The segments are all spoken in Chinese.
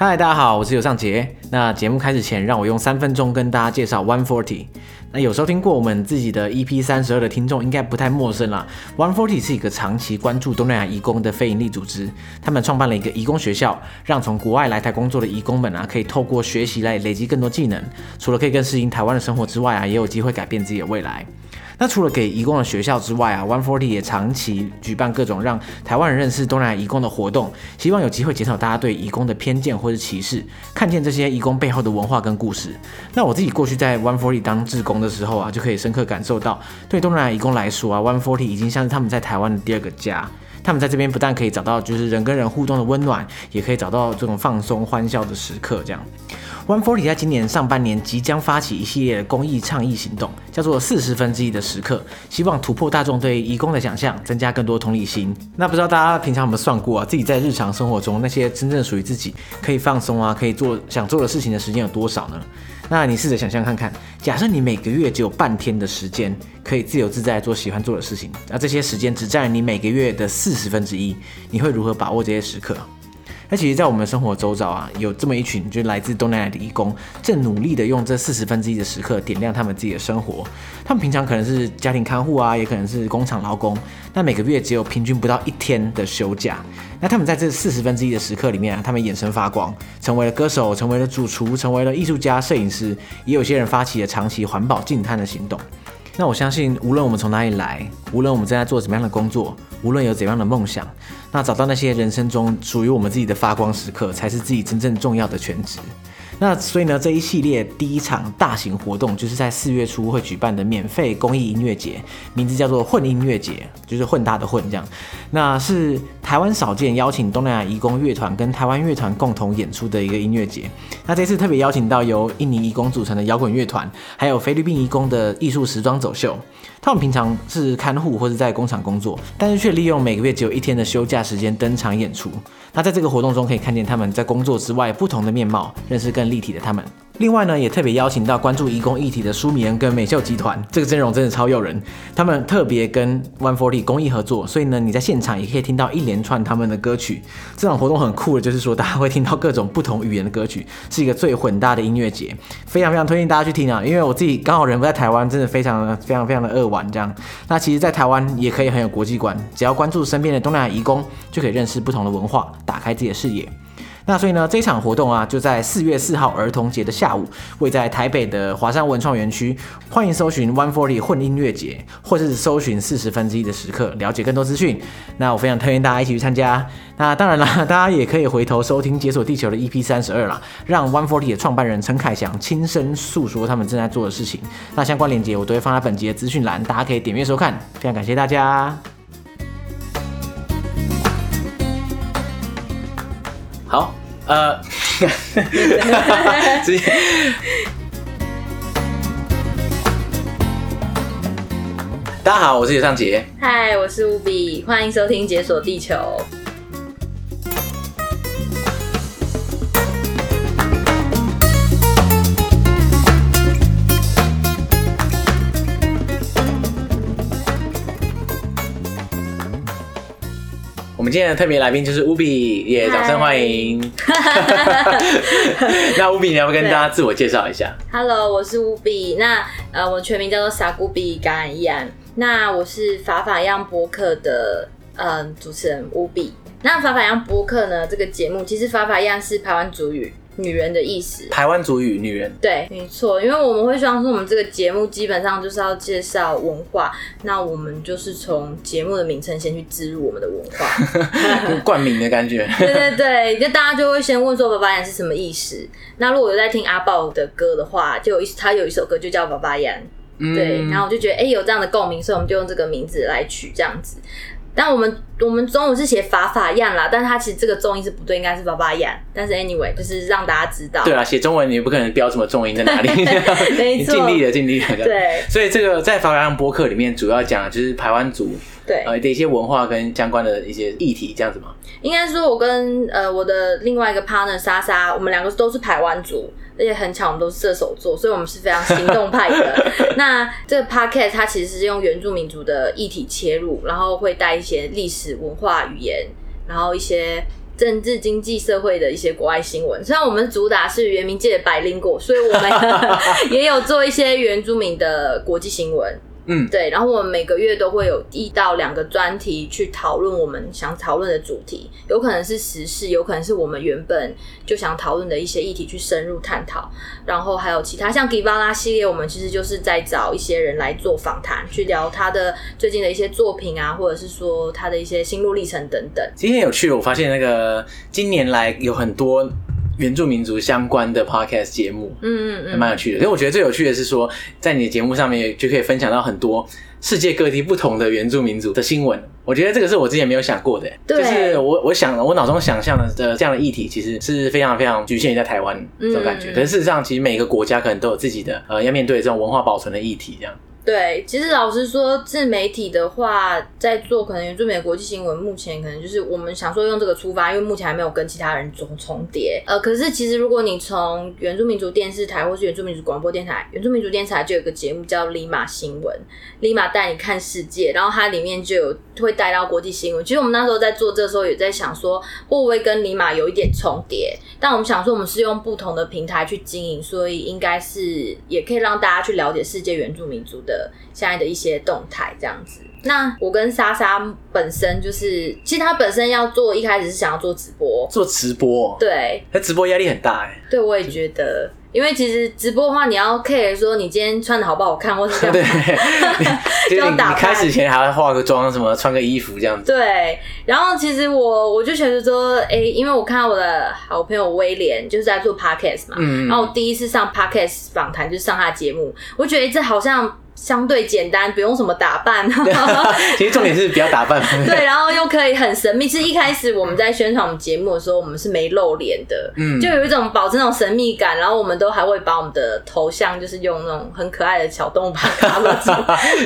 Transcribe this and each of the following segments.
嗨，大家好，我是尤尚杰。那节目开始前，让我用三分钟跟大家介绍 One Forty。那有收听过我们自己的 EP 三十二的听众，应该不太陌生啦。One Forty 是一个长期关注东南亚移工的非营利组织，他们创办了一个移工学校，让从国外来台工作的移工们啊，可以透过学习来累积更多技能。除了可以更适应台湾的生活之外啊，也有机会改变自己的未来。那除了给移工的学校之外啊，One Forty 也长期举办各种让台湾人认识东南亚移工的活动，希望有机会减少大家对移工的偏见或是歧视，看见这些移工背后的文化跟故事。那我自己过去在 One Forty 当志工的时候啊，就可以深刻感受到，对东南亚义工来说啊，One Forty 已经像是他们在台湾的第二个家。他们在这边不但可以找到就是人跟人互动的温暖，也可以找到这种放松欢笑的时刻，这样。One Forty 在今年上半年即将发起一系列的公益倡议行动，叫做四十分之一的时刻，希望突破大众对义工的想象，增加更多同理心。那不知道大家平常有没有算过啊，自己在日常生活中那些真正属于自己可以放松啊，可以做想做的事情的时间有多少呢？那你试着想象看看，假设你每个月只有半天的时间可以自由自在做喜欢做的事情，那这些时间只占你每个月的四十分之一，你会如何把握这些时刻？那其实，在我们生活周遭啊，有这么一群就来自东南亚的义工，正努力的用这四十分之一的时刻点亮他们自己的生活。他们平常可能是家庭看护啊，也可能是工厂劳工。那每个月只有平均不到一天的休假。那他们在这四十分之一的时刻里面啊，他们眼神发光，成为了歌手，成为了主厨，成为了艺术家、摄影师。也有些人发起了长期环保净滩的行动。那我相信，无论我们从哪里来，无论我们正在做怎么样的工作，无论有怎样的梦想，那找到那些人生中属于我们自己的发光时刻，才是自己真正重要的全职。那所以呢，这一系列第一场大型活动就是在四月初会举办的免费公益音乐节，名字叫做混音乐节，就是混搭的混这样。那是台湾少见邀请东南亚移工乐团跟台湾乐团共同演出的一个音乐节。那这次特别邀请到由印尼移工组成的摇滚乐团，还有菲律宾移工的艺术时装走秀。他们平常是看护或者在工厂工作，但是却利用每个月只有一天的休假时间登场演出。那在这个活动中，可以看见他们在工作之外不同的面貌，认识更立体的他们。另外呢，也特别邀请到关注移工议题的舒米恩跟美秀集团，这个阵容真的超诱人。他们特别跟 One Forty 公益合作，所以呢，你在现场也可以听到一连串他们的歌曲。这场活动很酷的，就是说大家会听到各种不同语言的歌曲，是一个最混搭的音乐节，非常非常推荐大家去听啊！因为我自己刚好人不在台湾，真的非常非常非常的扼腕这样。那其实，在台湾也可以很有国际观，只要关注身边的东南亚移工，就可以认识不同的文化，打开自己的视野。那所以呢，这场活动啊，就在四月四号儿童节的下午，会在台北的华山文创园区。欢迎搜寻 One Forty 混音乐节，或是搜寻四十分之一的时刻，了解更多资讯。那我非常推荐大家一起去参加。那当然了，大家也可以回头收听《解锁地球》的 EP 三十二啦，让 One Forty 的创办人陈凯翔亲身诉说他们正在做的事情。那相关链接我都会放在本集的资讯栏，大家可以点阅收看。非常感谢大家。呃，直接。大家好，我是尤尚杰。嗨，我是乌比，欢迎收听《解锁地球》。们今天的特别来宾就是乌比，也掌声欢迎。那乌比，你要不跟大家自我介绍一下？Hello，我是乌比。那呃，我全名叫做傻古比甘伊安。那我是法法样播客的嗯、呃、主持人乌比。那法法样播客呢？这个节目其实法法样是台湾主语。女人的意思，台湾族语，女人，对，没错，因为我们会希望说，我们这个节目基本上就是要介绍文化，那我们就是从节目的名称先去植入我们的文化，冠名的感觉，对对对，就大家就会先问说“爸爸眼”是什么意思？那如果有在听阿豹的歌的话，就有一他有一首歌就叫“爸爸眼”，对，然后我就觉得哎、欸、有这样的共鸣，所以我们就用这个名字来取这样子。但我们我们中午是写法法样啦，但是它其实这个重音是不对，应该是法法样。但是 anyway，就是让大家知道。对啊，写中文你也不可能标什么重音在哪里，没错，尽力了，尽力了。对，所以这个在法法样播客里面主要讲的就是台湾族对呃的一些文化跟相关的一些议题，这样子吗？应该说，我跟呃我的另外一个 partner 莎莎，我们两个都是台湾族。而且很巧，我们都是射手座，所以我们是非常行动派的。那这个 podcast 它其实是用原住民族的议题切入，然后会带一些历史文化语言，然后一些政治、经济、社会的一些国外新闻。虽然我们主打是原民界的百灵果，所以我们 也有做一些原住民的国际新闻。嗯，对，然后我们每个月都会有一到两个专题去讨论我们想讨论的主题，有可能是时事，有可能是我们原本就想讨论的一些议题去深入探讨。然后还有其他像 Givala 系列，我们其实就是在找一些人来做访谈，去聊他的最近的一些作品啊，或者是说他的一些心路历程等等。今天有趣，我发现那个今年来有很多。原住民族相关的 podcast 节目，嗯嗯嗯，还蛮有趣的。因为我觉得最有趣的是说，在你的节目上面就可以分享到很多世界各地不同的原住民族的新闻。我觉得这个是我之前没有想过的，对就是我我想我脑中想象的这样的议题，其实是非常非常局限于在台湾这种感觉。嗯、可是事实上，其实每个国家可能都有自己的呃要面对这种文化保存的议题，这样。对，其实老实说，自媒体的话，在做可能原住民的国际新闻，目前可能就是我们想说用这个出发，因为目前还没有跟其他人重重叠。呃，可是其实如果你从原住民族电视台或是原住民族广播电台，原住民族电视台就有个节目叫《立马新闻》，立马带你看世界，然后它里面就有会带到国际新闻。其实我们那时候在做这个时候，也在想说，会不会跟立马有一点重叠？但我们想说，我们是用不同的平台去经营，所以应该是也可以让大家去了解世界原住民族的。现在的一些动态这样子，那我跟莎莎本身就是，其实她本身要做，一开始是想要做直播，做直播，对，他直播压力很大哎，对，我也觉得。因为其实直播的话，你要 care 说你今天穿的好不好看，或是这样，对，就要打扮。开始前还要化个妆，什么穿个衣服这样子。对，然后其实我我就觉得说，哎、欸，因为我看到我的好朋友威廉就是在做 podcast 嘛，嗯，然后我第一次上 podcast 访谈就是上他的节目，我觉得这好像。相对简单，不用什么打扮。其实重点是不要打扮。对，然后又可以很神秘。其实一开始我们在宣传我们节目的时候，我们是没露脸的，嗯，就有一种保持那种神秘感。然后我们都还会把我们的头像，就是用那种很可爱的小动物把它卡住，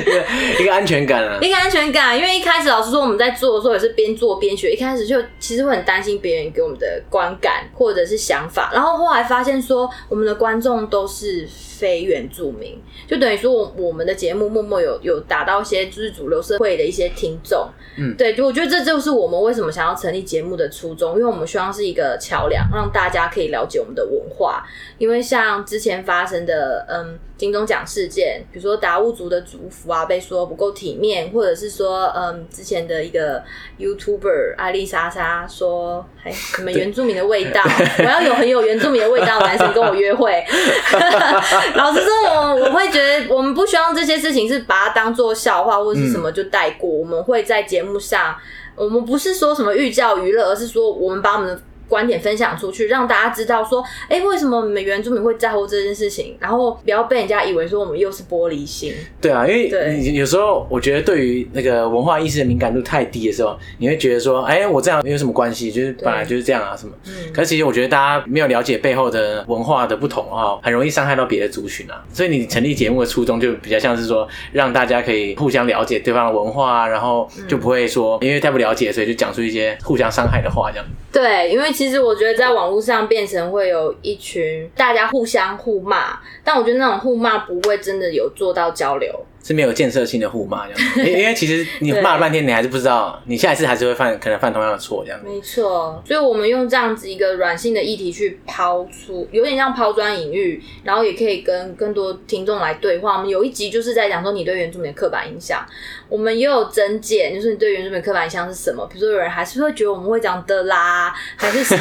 一个安全感啊，一个安全感。因为一开始老师说，我们在做的时候也是边做边学，一开始就其实会很担心别人给我们的观感或者是想法。然后后来发现说，我们的观众都是。非原住民，就等于说，我我们的节目默默有有打到一些就是主流社会的一些听众，嗯，对，就我觉得这就是我们为什么想要成立节目的初衷，因为我们希望是一个桥梁，让大家可以了解我们的文化。因为像之前发生的，嗯，金钟奖事件，比如说达悟族的族服啊，被说不够体面，或者是说，嗯，之前的一个 YouTuber 艾丽莎莎说，哎，什么原住民的味道，我要有很有原住民的味道的男生跟我约会。老实说，我我会觉得，我们不希望这些事情是把它当做笑话或者是什么就带过。我们会在节目上，我们不是说什么寓教于乐，而是说我们把我们的。观点分享出去，让大家知道说，哎、欸，为什么我们原住民会在乎这件事情？然后不要被人家以为说我们又是玻璃心。对啊，因为有时候我觉得对于那个文化意识的敏感度太低的时候，你会觉得说，哎、欸，我这样有什么关系？就是本来就是这样啊，什么？嗯。可是其实我觉得大家没有了解背后的文化的不同啊，很容易伤害到别的族群啊。所以你成立节目的初衷就比较像是说，让大家可以互相了解对方的文化，然后就不会说因为太不了解，所以就讲出一些互相伤害的话这样。对，因为其其实我觉得在网络上变成会有一群大家互相互骂，但我觉得那种互骂不会真的有做到交流。是没有建设性的互骂这样子，因因为其实你骂了半天，你还是不知道，你下一次还是会犯可能犯同样的错这样子。没错，所以我们用这样子一个软性的议题去抛出，有点像抛砖引玉，然后也可以跟更多听众来对话。我们有一集就是在讲说你对原住民的刻板印象，我们也有增减，就是你对原住民的刻板印象是什么？比如说有人还是会觉得我们会讲的啦，还是说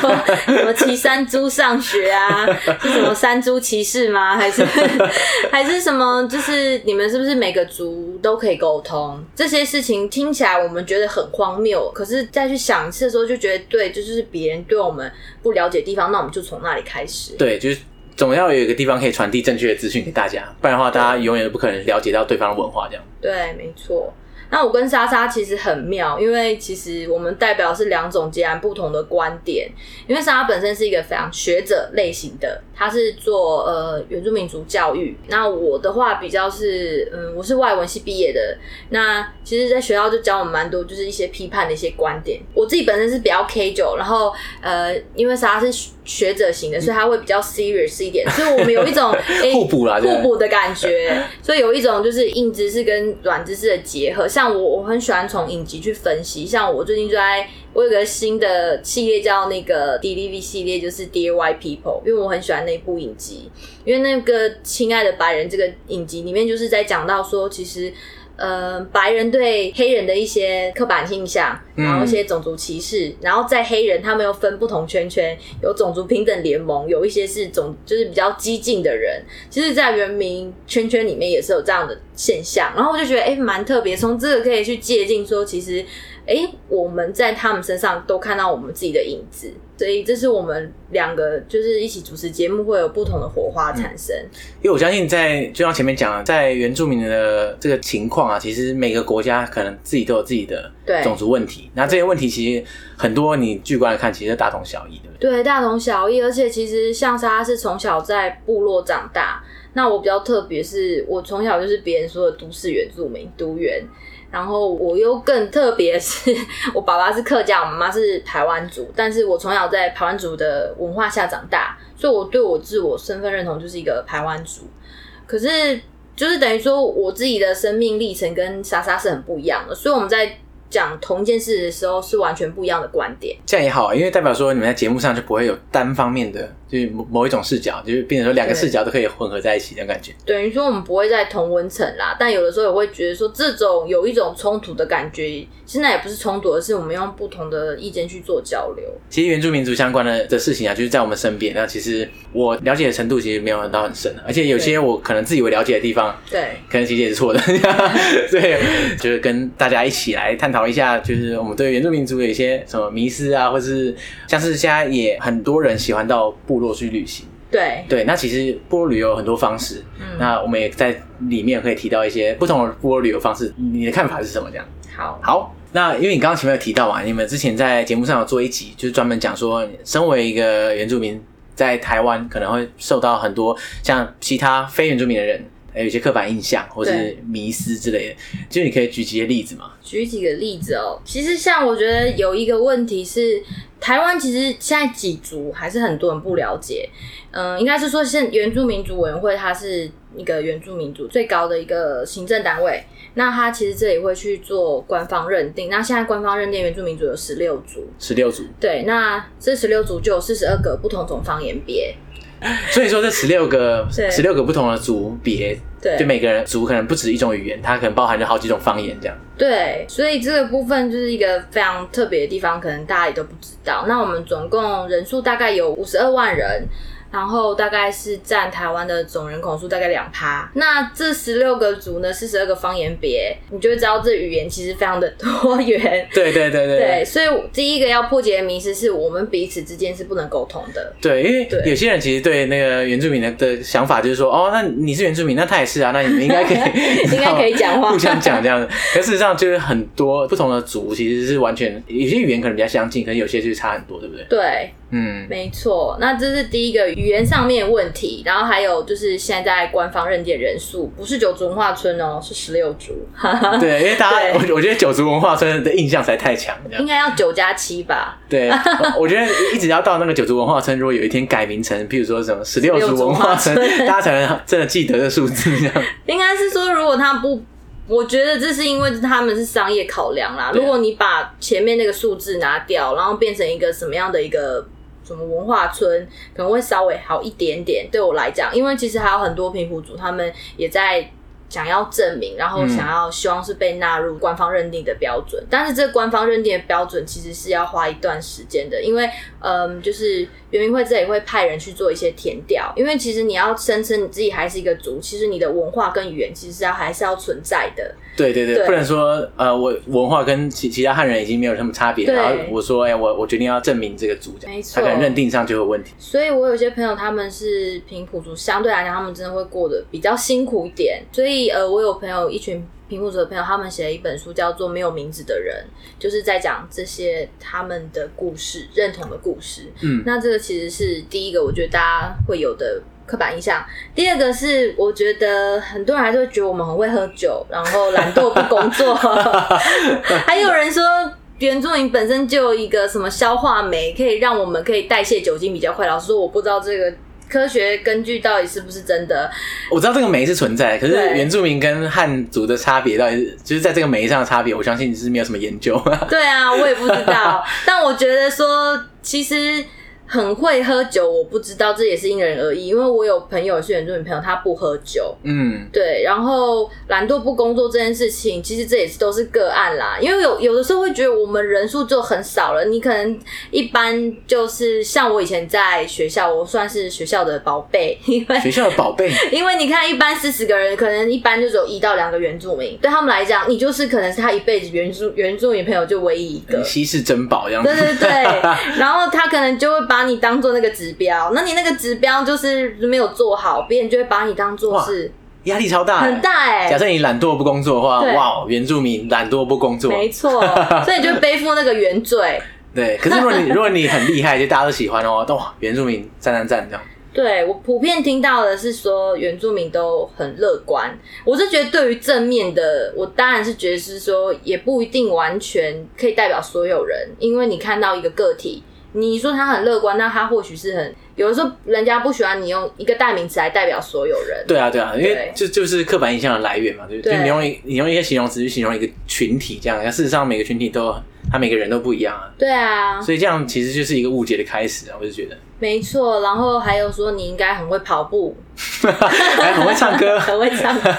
什么骑山猪上学啊？是什么山猪骑士吗？还是 还是什么？就是你们是不是每个族都可以沟通，这些事情听起来我们觉得很荒谬，可是再去想一次的时候，就觉得对，这就是别人对我们不了解的地方，那我们就从那里开始。对，就是总要有一个地方可以传递正确的资讯给大家，不然的话，大家永远都不可能了解到对方的文化这样。对，没错。那我跟莎莎其实很妙，因为其实我们代表是两种截然不同的观点。因为莎莎本身是一个非常学者类型的，她是做呃原住民族教育。那我的话比较是，嗯，我是外文系毕业的。那其实，在学校就教我们蛮多，就是一些批判的一些观点。我自己本身是比较 K 九然后呃，因为莎莎是学者型的，所以他会比较 serious 一点。所以我们有一种 互补啦，互补的感觉。所以有一种就是硬知识跟软知识的结合，像。我我很喜欢从影集去分析，像我最近就在我有个新的系列叫那个 DDV 系列，就是 Dear White People，因为我很喜欢那部影集，因为那个亲爱的白人这个影集里面就是在讲到说，其实。呃，白人对黑人的一些刻板印象，然后一些种族歧视，嗯、然后在黑人他们又分不同圈圈，有种族平等联盟，有一些是种就是比较激进的人，其实，在原民圈圈里面也是有这样的现象，然后我就觉得哎，蛮、欸、特别，从这个可以去借鉴说，其实。哎、欸，我们在他们身上都看到我们自己的影子，所以这是我们两个就是一起主持节目会有不同的火花产生。嗯、因为我相信在就像前面讲，在原住民的这个情况啊，其实每个国家可能自己都有自己的种族问题。那这些问题其实很多，你巨观来看，其实大同小异，对不对？对，大同小异。而且其实像莎莎是从小在部落长大，那我比较特别，是我从小就是别人说的都市原住民，都原。然后我又更特别是，我爸爸是客家，我妈妈是台湾族，但是我从小在台湾族的文化下长大，所以我对我自我身份认同就是一个台湾族。可是就是等于说我自己的生命历程跟莎莎是很不一样的，所以我们在。讲同一件事的时候是完全不一样的观点，这样也好，因为代表说你们在节目上就不会有单方面的，就是某一种视角，就是变成说两个视角都可以混合在一起的感觉。等于说我们不会在同温层啦，但有的时候也会觉得说这种有一种冲突的感觉，现在也不是冲突，而是我们用不同的意见去做交流。其实原住民族相关的的事情啊，就是在我们身边。那其实我了解的程度其实没有到很深，而且有些我可能自以为了解的地方，对，可能其实也是错的。对，就是跟大家一起来探讨。一下，就是我们对原住民族有一些什么迷失啊，或是像是现在也很多人喜欢到部落去旅行。对对，那其实部落旅游有很多方式，嗯，那我们也在里面可以提到一些不同的部落旅游方式。你的看法是什么？这样？好，好。那因为你刚刚前面有提到嘛，你们之前在节目上有做一集，就是专门讲说，身为一个原住民，在台湾可能会受到很多像其他非原住民的人。还有一些刻板印象或是迷思之类的，就你可以举几个例子吗？举几个例子哦。其实像我觉得有一个问题是，台湾其实现在几族还是很多人不了解。嗯，应该是说现原住民族委员会它是一个原住民族最高的一个行政单位，那它其实这里会去做官方认定。那现在官方认定原住民族有十六族，十六族。对，那这十六族就有四十二个不同种方言别。所以说，这十六个十六个不同的族别，对，就每个人族可能不止一种语言，它可能包含着好几种方言这样。对，所以这个部分就是一个非常特别的地方，可能大家也都不知道。那我们总共人数大概有五十二万人。然后大概是占台湾的总人口数大概两趴。那这十六个族呢，四十二个方言别，你就会知道这语言其实非常的多元。对对对对。对，所以第一个要破解的迷思是我们彼此之间是不能沟通的。对，因为有些人其实对那个原住民的的想法就是说，哦，那你是原住民，那他也是啊，那你们 应该可以，应该可以讲话，互相讲这样子。可事实上，就是很多不同的族其实是完全有些语言可能比较相近，可能有些就是差很多，对不对？对。嗯，没错，那这是第一个语言上面问题，然后还有就是现在官方认定人数不是九族文化村哦，是十六族。对，因为大家我我觉得九族文化村的印象实在太强，应该要九加七吧？对，我觉得一直要到那个九族文化村，如果有一天改名成，譬如说什么十六族文化村，大家才能真的记得这数字这样。应该是说，如果他不，我觉得这是因为他们是商业考量啦。如果你把前面那个数字拿掉，然后变成一个什么样的一个？什么文化村可能会稍微好一点点，对我来讲，因为其实还有很多平埔族，他们也在想要证明，然后想要希望是被纳入官方认定的标准，嗯、但是这官方认定的标准其实是要花一段时间的，因为嗯，就是。原民会这里会派人去做一些填调，因为其实你要声称你自己还是一个族，其实你的文化跟语言其实是要还是要存在的。对对对，对不能说呃，我文化跟其其他汉人已经没有什么差别，然后我说哎、欸，我我决定要证明这个族，没错，他可能认定上就有问题。所以我有些朋友他们是平埔族，相对来讲他们真的会过得比较辛苦一点。所以呃，我有朋友一群。平埔族的朋友，他们写了一本书，叫做《没有名字的人》，就是在讲这些他们的故事、认同的故事。嗯，那这个其实是第一个，我觉得大家会有的刻板印象。第二个是，我觉得很多人还是会觉得我们很会喝酒，然后懒惰不工作。还有人说，原住民本身就有一个什么消化酶，可以让我们可以代谢酒精比较快。老实说，我不知道这个。科学根据到底是不是真的？我知道这个酶是存在，可是原住民跟汉族的差别到底是，就是在这个酶上的差别，我相信你是没有什么研究。对啊，我也不知道，但我觉得说其实。很会喝酒，我不知道，这也是因人而异。因为我有朋友是原住民朋友，他不喝酒，嗯，对。然后懒惰不工作这件事情，其实这也是都是个案啦。因为有有的时候会觉得我们人数就很少了，你可能一般就是像我以前在学校，我算是学校的宝贝，因为学校的宝贝，因为你看一般四十个人，可能一般就只有一到两个原住民，对他们来讲，你就是可能是他一辈子原住原住民朋友就唯一一个 稀世珍宝一样子，对对对。然后他可能就会把你当做那个指标，那你那个指标就是没有做好，别人就会把你当做是压力超大，很大哎、欸。假设你懒惰不工作的话，哇，原住民懒惰不工作，没错，所以你就背负那个原罪。对，可是如果你 如果你很厉害，就大家都喜欢的话，哇，原住民赞赞赞这样。对，我普遍听到的是说原住民都很乐观，我是觉得对于正面的，我当然是觉得是说也不一定完全可以代表所有人，因为你看到一个个体。你说他很乐观，那他或许是很有的时候，人家不喜欢你用一个代名词来代表所有人。对啊，对啊，因为就就是刻板印象的来源嘛，对不对？就你用一你用一些形容词去形容一个群体，这样，但事实上每个群体都他每个人都不一样啊。对啊，所以这样其实就是一个误解的开始啊，我就觉得。没错，然后还有说你应该很会跑步，还很会唱歌，很会唱歌。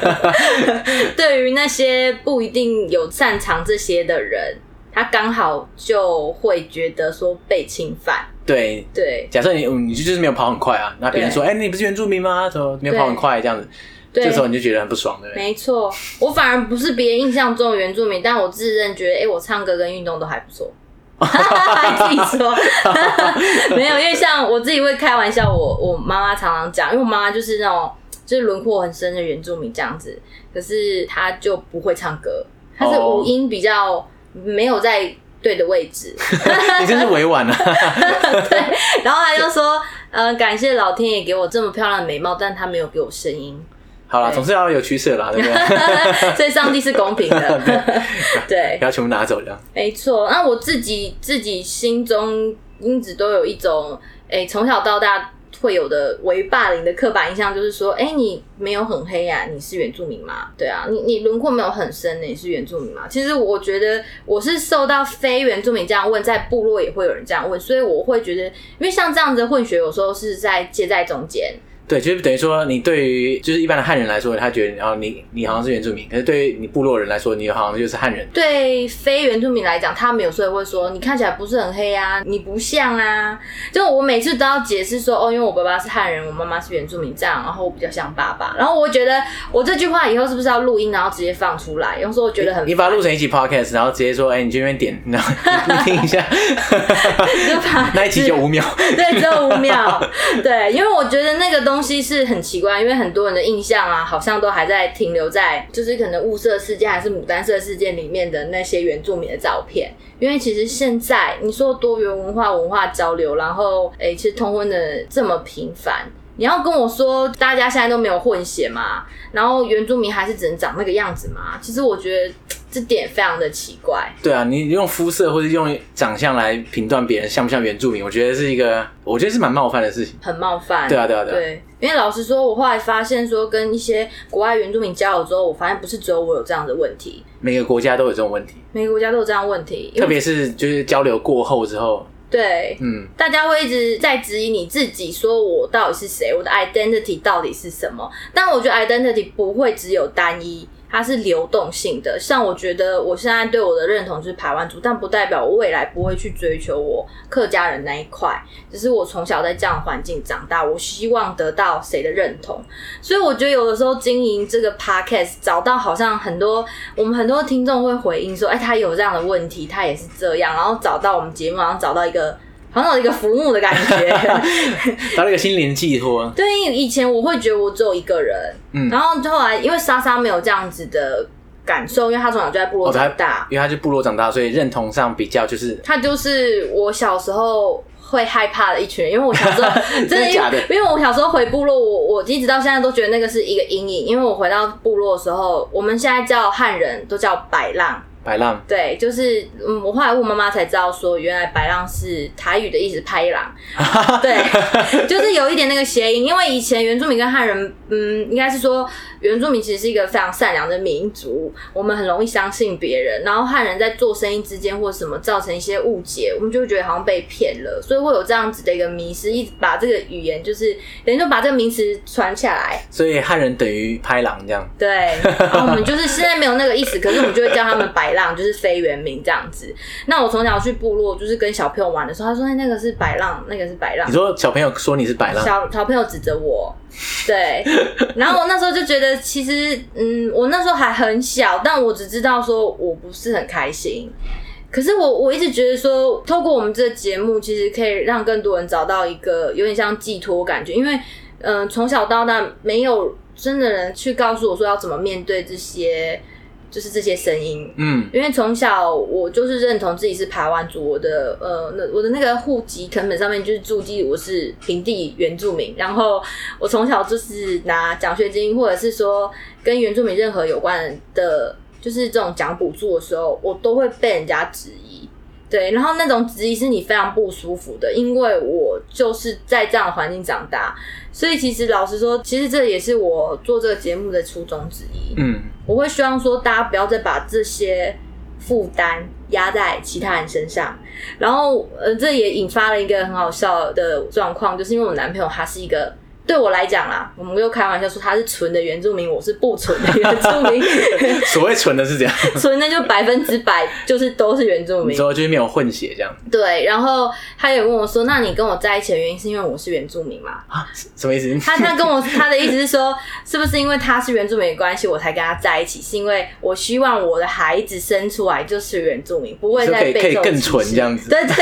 对于那些不一定有擅长这些的人。他刚好就会觉得说被侵犯，对对。假设你你就就是没有跑很快啊，那别人说，哎、欸，你不是原住民吗？怎么没有跑很快这样子？这时候你就觉得很不爽，对不对？没错，我反而不是别人印象中的原住民，但我自认觉得，哎、欸，我唱歌跟运动都还不错。还 自己说，没有，因为像我自己会开玩笑，我我妈妈常常讲，因为我妈妈就是那种就是轮廓很深的原住民这样子，可是她就不会唱歌，她是五音比较。没有在对的位置，你真是委婉啊。对，然后他就说：“呃，感谢老天爷给我这么漂亮的美貌，但他没有给我声音。”好啦，总是要有取舍啦，对不对？所以上帝是公平的，对，不要全部拿走这样。没错，那我自己自己心中一直都有一种，哎，从小到大。会有的为霸凌的刻板印象就是说，哎、你没有很黑呀、啊，你是原住民吗？对啊，你你轮廓没有很深，你是原住民吗？其实我觉得我是受到非原住民这样问，在部落也会有人这样问，所以我会觉得，因为像这样子的混血，有时候是在接在中间。对，就是等于说，你对于就是一般的汉人来说，他觉得然后你你好像是原住民，可是对于你部落人来说，你好像就是汉人。对非原住民来讲，他们有时候会说你看起来不是很黑啊，你不像啊。就我每次都要解释说，哦，因为我爸爸是汉人，我妈妈是原住民，这样，然后我比较像爸爸。然后我觉得我这句话以后是不是要录音，然后直接放出来？有时候我觉得很，你把它录成一集 podcast，然后直接说，哎、欸，你去那边点，然后 你听一下，就把 那一集就五秒，对，只有五秒，对，因为我觉得那个东西。是很奇怪，因为很多人的印象啊，好像都还在停留在就是可能雾社事件还是牡丹社事件里面的那些原住民的照片。因为其实现在你说多元文化文化交流，然后诶、其实通婚的这么频繁，你要跟我说大家现在都没有混血嘛？然后原住民还是只能长那个样子嘛？其实我觉得。这点非常的奇怪。对啊，你用肤色或者用长相来评断别人像不像原住民，我觉得是一个，我觉得是蛮冒犯的事情。很冒犯。对啊，对啊，对啊。对，因为老实说，我后来发现说，跟一些国外原住民交流之后，我发现不是只有我有这样的问题，每个国家都有这种问题。每个国家都有这样的问题，特别是就是交流过后之后，对，嗯，大家会一直在质疑你自己，说我到底是谁，我的 identity 到底是什么？但我觉得 identity 不会只有单一。它是流动性的，像我觉得我现在对我的认同就是排湾族，但不代表我未来不会去追求我客家人那一块。只是我从小在这样环境长大，我希望得到谁的认同。所以我觉得有的时候经营这个 podcast，找到好像很多我们很多听众会回应说，哎，他有这样的问题，他也是这样，然后找到我们节目，然后找到一个。好像有一个浮木的感觉，找了一个心灵寄托。对，以前我会觉得我只有一个人，嗯，然后后来因为莎莎没有这样子的感受，因为她从小就在部落长大，哦、因为她就部落长大，所以认同上比较就是，她就是我小时候会害怕的一群人，因为我小时候 真的，真的假的，因为我小时候回部落，我我一直到现在都觉得那个是一个阴影，因为我回到部落的时候，我们现在叫汉人都叫白浪。白浪，对，就是嗯，我后来问妈妈才知道，说原来白浪是台语的意思，拍浪，对，就是有一点那个谐音，因为以前原住民跟汉人，嗯，应该是说原住民其实是一个非常善良的民族，我们很容易相信别人，然后汉人在做生意之间或什么造成一些误解，我们就会觉得好像被骗了，所以会有这样子的一个迷失，一直把这个语言就是等于说把这个名词传下来，所以汉人等于拍狼这样，对，然后我们就是现在没有那个意思，可是我们就会叫他们白。浪就是非原名这样子。那我从小去部落，就是跟小朋友玩的时候，他说：“哎，那个是白浪，那个是白浪。”你说小朋友说你是白浪，小小朋友指着我，对。然后我那时候就觉得，其实，嗯，我那时候还很小，但我只知道说我不是很开心。可是我我一直觉得说，透过我们这个节目，其实可以让更多人找到一个有点像寄托感觉，因为，嗯、呃，从小到大没有真的人去告诉我说要怎么面对这些。就是这些声音，嗯，因为从小我就是认同自己是排湾族，我的呃，那我的那个户籍成本上面就是注记我是平地原住民，然后我从小就是拿奖学金或者是说跟原住民任何有关的，就是这种奖补助的时候，我都会被人家质疑，对，然后那种质疑是你非常不舒服的，因为我就是在这样的环境长大。所以其实老实说，其实这也是我做这个节目的初衷之一。嗯，我会希望说大家不要再把这些负担压在其他人身上。然后，呃，这也引发了一个很好笑的状况，就是因为我男朋友他是一个。对我来讲啦，我们又开玩笑说他是纯的原住民，我是不纯的原住民。所谓纯的是这样，纯的就百分之百就是都是原住民，之后就是没有混血这样。对，然后他也问我说：“那你跟我在一起的原因是因为我是原住民吗？”啊，什么意思？他他跟我 他的意思是说，是不是因为他是原住民的关系，我才跟他在一起？是因为我希望我的孩子生出来就是原住民，不会再被可以更纯这样子。对对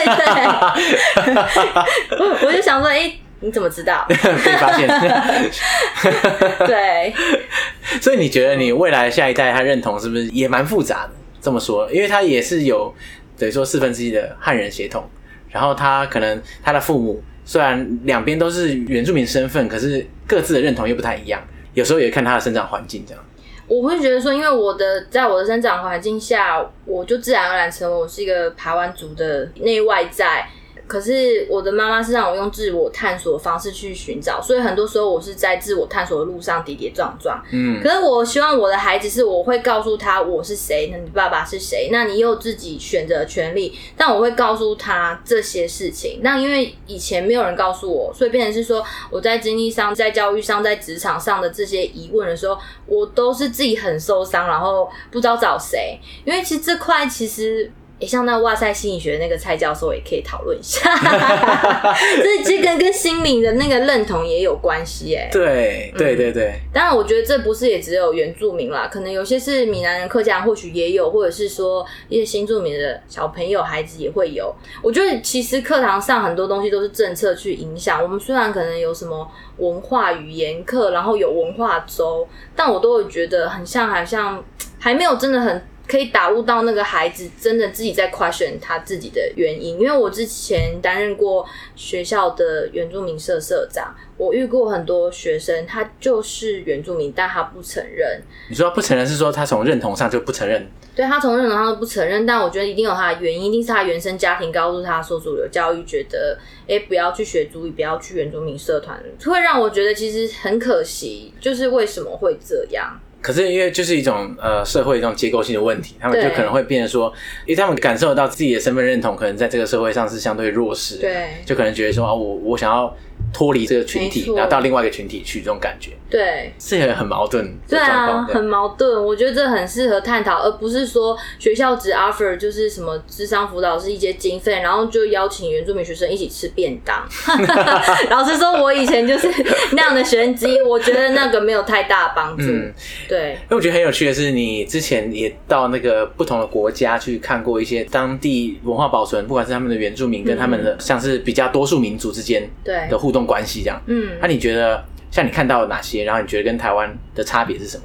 对，我就想说，哎、欸。你怎么知道？被发现。对，所以你觉得你未来下一代他认同是不是也蛮复杂的？这么说，因为他也是有等于说四分之一的汉人血统，然后他可能他的父母虽然两边都是原住民身份，可是各自的认同又不太一样。有时候也看他的生长环境这样。我会觉得说，因为我的在我的生长环境下，我就自然而然成为我是一个排湾族的内外在。可是我的妈妈是让我用自我探索的方式去寻找，所以很多时候我是在自我探索的路上跌跌撞撞。嗯，可是我希望我的孩子是我会告诉他我是谁，那你爸爸是谁，那你有自己选择的权利。但我会告诉他这些事情。那因为以前没有人告诉我，所以变成是说我在经济上、在教育上、在职场上的这些疑问的时候，我都是自己很受伤，然后不知道找谁。因为其实这块其实。也像那哇塞心理学那个蔡教授也可以讨论一下，这这个跟心灵的那个认同也有关系哎。对对对对。当然，我觉得这不是也只有原住民啦，可能有些是闽南人、客家人，或许也有，或者是说一些新住民的小朋友、孩子也会有。我觉得其实课堂上很多东西都是政策去影响我们，虽然可能有什么文化语言课，然后有文化周，但我都会觉得很像，好像还没有真的很。可以打悟到那个孩子真的自己在 question 他自己的原因，因为我之前担任过学校的原住民社社长，我遇过很多学生，他就是原住民，但他不承认。你说他不承认是说他从认同上就不承认？对，他从认同上都不承认，但我觉得一定有他的原因，一定是他原生家庭告诉他说主流教育觉得，哎、欸，不要去学族语，不要去原住民社团，会让我觉得其实很可惜，就是为什么会这样？可是因为就是一种呃社会一种结构性的问题，他们就可能会变成说，因为他们感受到自己的身份认同可能在这个社会上是相对弱势，对，就可能觉得说啊，我我想要。脱离这个群体，然后到另外一个群体去，这种感觉，对，是很很矛盾。对啊，很矛盾。我觉得这很适合探讨，而不是说学校只 offer 就是什么智商辅导是一些经费，然后就邀请原住民学生一起吃便当。老实说，我以前就是那样的学生之一，我觉得那个没有太大的帮助。嗯，对。因为我觉得很有趣的是，你之前也到那个不同的国家去看过一些当地文化保存，不管是他们的原住民跟他们的像是比较多数民族之间对的互动。关系这样，嗯，那、啊、你觉得像你看到哪些？然后你觉得跟台湾的差别是什么？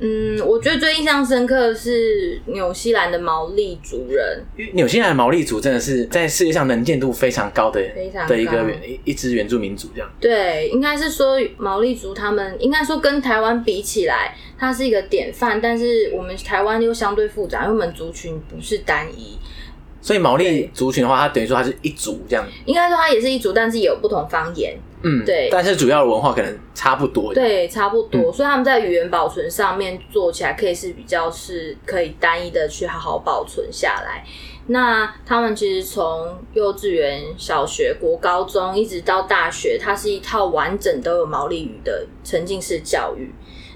嗯，我觉得最印象深刻的是纽西兰的毛利族人。纽西兰的毛利族真的是在世界上能见度非常高的，非常的一个一支原住民族这样。对，应该是说毛利族他们应该说跟台湾比起来，它是一个典范，但是我们台湾又相对复杂，因为我们族群不是单一。所以毛利族群的话，它等于说它是一族这样。应该说它也是一族，但是也有不同方言。嗯，对。但是主要的文化可能差不多。对，差不多。嗯。所以他们在语言保存上面做起来，可以是比较是可以单一的去好好保存下来。那他们其实从幼稚园、小学、国高中一直到大学，它是一套完整都有毛利语的沉浸式教育。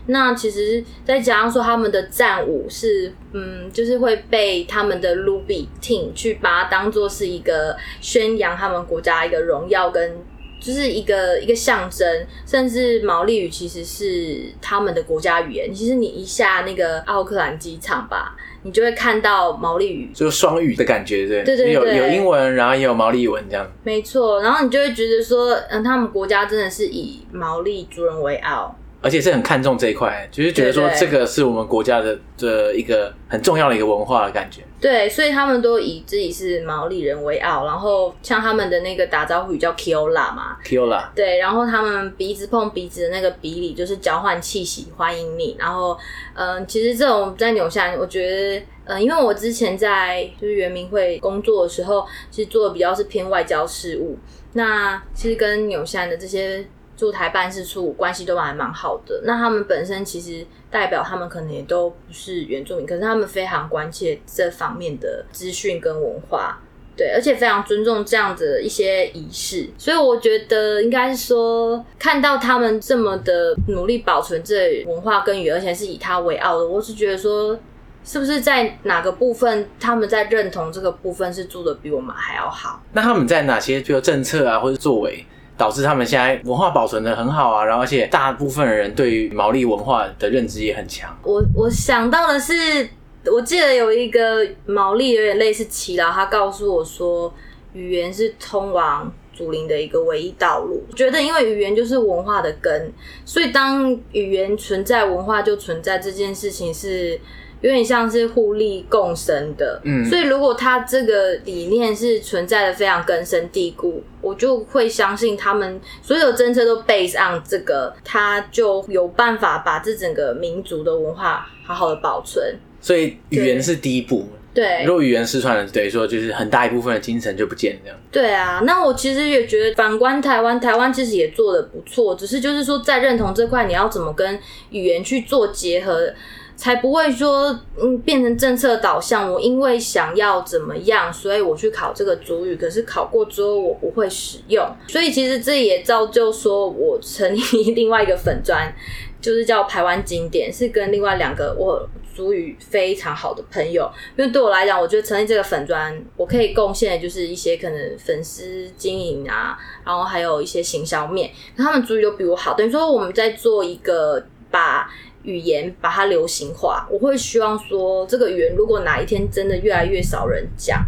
那其实再加上说，他们的战舞是，嗯，就是会被他们的 Luby Team 去把它当做是一个宣扬他们国家一个荣耀跟，就是一个一个象征。甚至毛利语其实是他们的国家语言。其实你一下那个奥克兰机场吧，你就会看到毛利语，就是双语的感觉，对，对对对，有有英文，然后也有毛利文这样。没错，然后你就会觉得说，嗯，他们国家真的是以毛利族人为傲。而且是很看重这一块，就是觉得说这个是我们国家的的一个很重要的一个文化的感觉。对，所以他们都以自己是毛利人为傲，然后像他们的那个打招呼语叫 Kiola 嘛，Kiola。对，然后他们鼻子碰鼻子的那个比礼就是交换气息欢迎你。然后，嗯、呃，其实这种在纽西兰，我觉得，嗯、呃，因为我之前在就是原民会工作的时候，其实做的比较是偏外交事务，那其实跟纽西兰的这些。驻台办事处关系都还蛮好的，那他们本身其实代表他们可能也都不是原住民，可是他们非常关切这方面的资讯跟文化，对，而且非常尊重这样的一些仪式，所以我觉得应该是说看到他们这么的努力保存这文化跟语，而且是以他为傲的，我是觉得说是不是在哪个部分他们在认同这个部分是做的比我们还要好？那他们在哪些比如政策啊或者作为？导致他们现在文化保存得很好啊，然后而且大部分人对于毛利文化的认知也很强。我我想到的是，我记得有一个毛利有点类似耆老，他告诉我说，语言是通往祖灵的一个唯一道路。觉得因为语言就是文化的根，所以当语言存在，文化就存在，这件事情是。有点像是互利共生的，嗯，所以如果他这个理念是存在的非常根深蒂固，我就会相信他们所有政策都 base on 这个，他就有办法把这整个民族的文化好好的保存。所以语言是第一步，对，如果语言失传了，等于说就是很大一部分的精神就不见了这样。对啊，那我其实也觉得反观台湾，台湾其实也做得不错，只是就是说在认同这块，你要怎么跟语言去做结合。才不会说，嗯，变成政策导向。我因为想要怎么样，所以我去考这个族语，可是考过之后我不会使用。所以其实这也造就说我成立 另外一个粉砖，就是叫台湾经典，是跟另外两个我族语非常好的朋友。因为对我来讲，我觉得成立这个粉砖，我可以贡献的就是一些可能粉丝经营啊，然后还有一些行销面，他们族语都比我好。等于说我们在做一个把。语言把它流行化，我会希望说，这个语言如果哪一天真的越来越少人讲，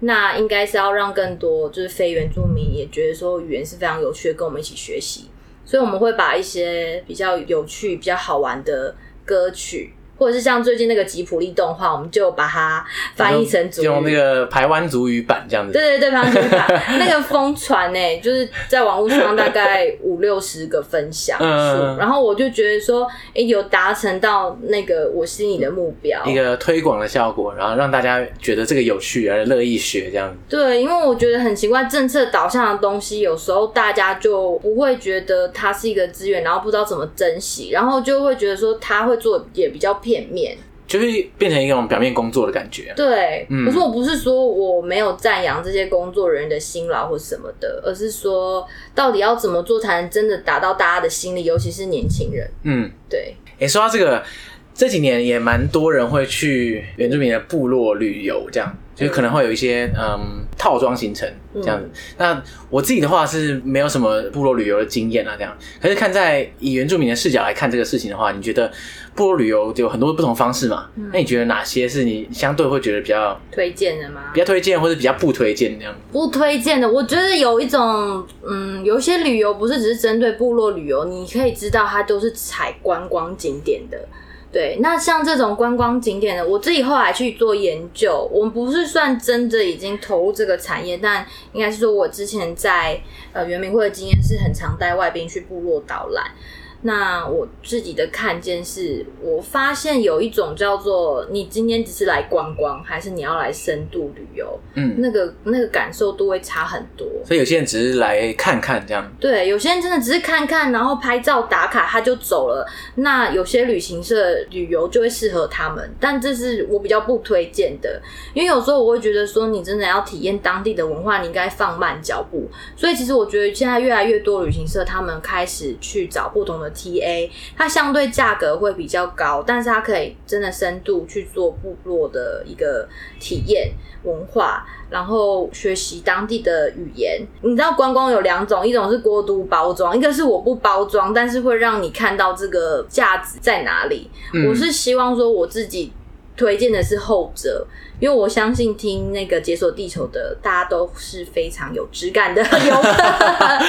那应该是要让更多就是非原住民也觉得说语言是非常有趣的，跟我们一起学习。所以我们会把一些比较有趣、比较好玩的歌曲。或者是像最近那个吉普力动画，我们就把它翻译成用那个台湾族语版这样子。对对对，排湾族语版 那个疯传呢，就是在网络上大概五六十个分享数，嗯，然后我就觉得说，哎、欸，有达成到那个我心里的目标，一个推广的效果，然后让大家觉得这个有趣而乐意学这样子。对，因为我觉得很奇怪，政策导向的东西，有时候大家就不会觉得它是一个资源，然后不知道怎么珍惜，然后就会觉得说他会做也比较。片面就是变成一种表面工作的感觉。对，嗯，可是我不是说我没有赞扬这些工作人员的辛劳或什么的，而是说到底要怎么做才能真的达到大家的心里，尤其是年轻人。嗯，对。哎、欸，说到这个，这几年也蛮多人会去原住民的部落旅游，这样就可能会有一些嗯套装行程这样子、嗯。那我自己的话是没有什么部落旅游的经验啊，这样。可是看在以原住民的视角来看这个事情的话，你觉得？部落旅游有很多不同方式嘛，那、嗯、你觉得哪些是你相对会觉得比较推荐的吗？比较推荐或者比较不推荐这样？不推荐的，我觉得有一种，嗯，有一些旅游不是只是针对部落旅游，你可以知道它都是采观光景点的。对，那像这种观光景点的，我自己后来去做研究，我们不是算真的已经投入这个产业，但应该是说我之前在呃圆明会的经验是很常带外宾去部落导览。那我自己的看见是，我发现有一种叫做你今天只是来观光，还是你要来深度旅游，嗯，那个那个感受都会差很多。所以有些人只是来看看这样，对，有些人真的只是看看，然后拍照打卡他就走了。那有些旅行社旅游就会适合他们，但这是我比较不推荐的，因为有时候我会觉得说，你真的要体验当地的文化，你应该放慢脚步。所以其实我觉得现在越来越多旅行社他们开始去找不同的。T A，它相对价格会比较高，但是它可以真的深度去做部落的一个体验文化，然后学习当地的语言。你知道观光有两种，一种是过度包装，一个是我不包装，但是会让你看到这个价值在哪里。嗯。我是希望说我自己推荐的是后者。因为我相信听那个解锁地球的大家都是非常有质感的游客，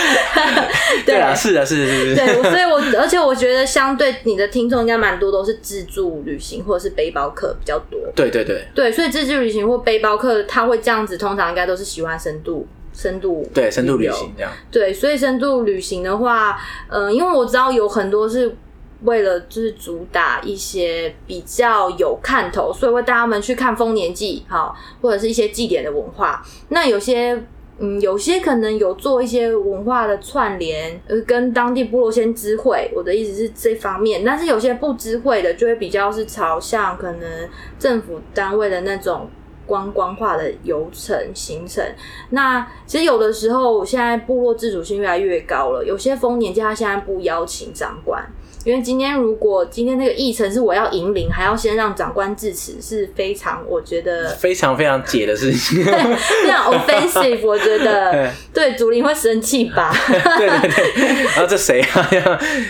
对啊，是的，是的，是的，对，所以我而且我觉得相对你的听众应该蛮多都是自助旅行或者是背包客比较多，对对对，对，所以自助旅行或背包客他会这样子，通常应该都是喜欢深度深度对深度旅行这样，对，所以深度旅行的话，嗯、呃，因为我知道有很多是。为了就是主打一些比较有看头，所以会带他们去看丰年祭，好，或者是一些祭典的文化。那有些，嗯，有些可能有做一些文化的串联，呃，跟当地部落先知会。我的意思是这方面，但是有些不知会的，就会比较是朝向可能政府单位的那种观光化的游程行程。那其实有的时候，现在部落自主性越来越高了，有些丰年祭他现在不邀请长官。因为今天如果今天那个议程是我要引领，还要先让长官致辞，是非常我觉得非常非常解的事情，非常 offensive，我觉得 对祖林会生气吧？对 对对，然后这谁啊？